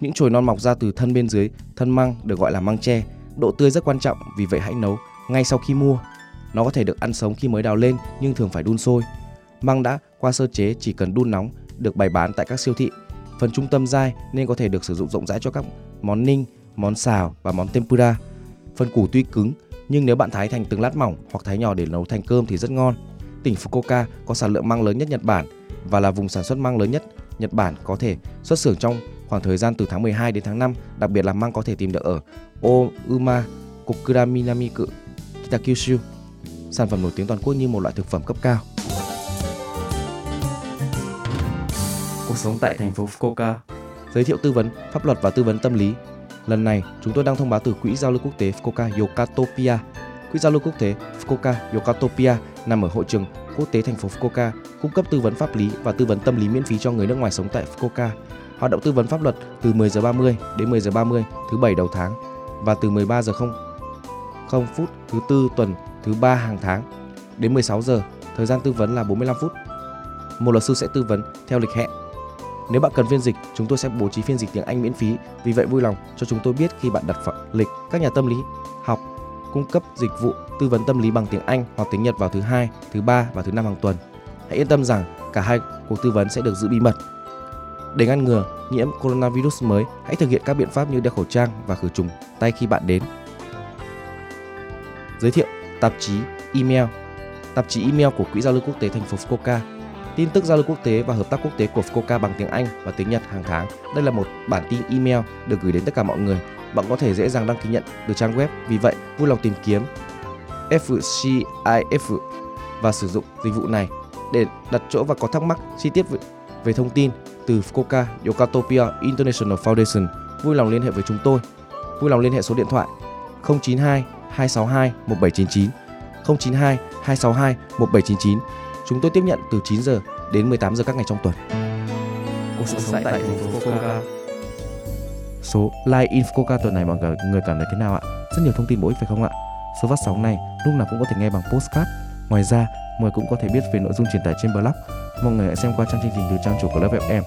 Những chồi non mọc ra từ thân bên dưới, thân măng được gọi là măng tre. Độ tươi rất quan trọng, vì vậy hãy nấu ngay sau khi mua. Nó có thể được ăn sống khi mới đào lên nhưng thường phải đun sôi. Măng đã qua sơ chế chỉ cần đun nóng được bày bán tại các siêu thị. Phần trung tâm dai nên có thể được sử dụng rộng rãi cho các món ninh, món xào và món tempura. Phần củ tuy cứng nhưng nếu bạn thái thành từng lát mỏng hoặc thái nhỏ để nấu thành cơm thì rất ngon. Tỉnh Fukuoka có sản lượng măng lớn nhất Nhật Bản và là vùng sản xuất măng lớn nhất Nhật Bản có thể xuất xưởng trong khoảng thời gian từ tháng 12 đến tháng 5, đặc biệt là măng có thể tìm được ở Ouma, Kokura Minamiku, Kitakyushu. Sản phẩm nổi tiếng toàn quốc như một loại thực phẩm cấp cao. Cuộc sống tại thành phố Fukuoka Giới thiệu tư vấn, pháp luật và tư vấn tâm lý Lần này, chúng tôi đang thông báo từ Quỹ Giao lưu Quốc tế Fukuoka Yokatopia. Quỹ Giao lưu Quốc tế Fukuoka Yokatopia nằm ở hội trường quốc tế thành phố Fukuoka, cung cấp tư vấn pháp lý và tư vấn tâm lý miễn phí cho người nước ngoài sống tại Fukuoka. Hoạt động tư vấn pháp luật từ 10 giờ 30 đến 10 giờ 30 thứ bảy đầu tháng và từ 13 giờ 0 0 phút thứ tư tuần thứ ba hàng tháng đến 16 giờ. Thời gian tư vấn là 45 phút. Một luật sư sẽ tư vấn theo lịch hẹn nếu bạn cần phiên dịch, chúng tôi sẽ bố trí phiên dịch tiếng Anh miễn phí. Vì vậy vui lòng cho chúng tôi biết khi bạn đặt lịch. Các nhà tâm lý học cung cấp dịch vụ tư vấn tâm lý bằng tiếng Anh hoặc tiếng Nhật vào thứ hai, thứ ba và thứ năm hàng tuần. Hãy yên tâm rằng cả hai cuộc tư vấn sẽ được giữ bí mật. Để ngăn ngừa nhiễm coronavirus mới, hãy thực hiện các biện pháp như đeo khẩu trang và khử trùng tay khi bạn đến. Giới thiệu tạp chí email Tạp chí email của Quỹ giao lưu quốc tế thành phố Fukuoka tin tức giao lưu quốc tế và hợp tác quốc tế của Fukuoka bằng tiếng Anh và tiếng Nhật hàng tháng. Đây là một bản tin email được gửi đến tất cả mọi người. Bạn có thể dễ dàng đăng ký nhận từ trang web. Vì vậy, vui lòng tìm kiếm FCIF và sử dụng dịch vụ này để đặt chỗ và có thắc mắc chi tiết về, thông tin từ Fukuoka Yokatopia International Foundation. Vui lòng liên hệ với chúng tôi. Vui lòng liên hệ số điện thoại 092 262 1799 092 262 1799 Chúng tôi tiếp nhận từ 9 giờ đến 18 giờ các ngày trong tuần. Cuộc sống tại thành phố Fukuoka. Số Live in Fukuoka tuần này mọi người cảm thấy thế nào ạ? Rất nhiều thông tin bổ ích phải không ạ? Số phát sóng này lúc nào cũng có thể nghe bằng postcard. Ngoài ra, mọi người cũng có thể biết về nội dung truyền tải trên blog. Mọi người hãy xem qua trang chương trình từ trang chủ của lớp FM.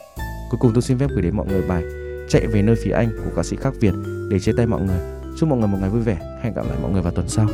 Cuối cùng tôi xin phép gửi đến mọi người bài Chạy về nơi phía Anh của ca sĩ Khắc Việt để chia tay mọi người. Chúc mọi người một ngày vui vẻ. Hẹn gặp lại mọi người vào tuần sau.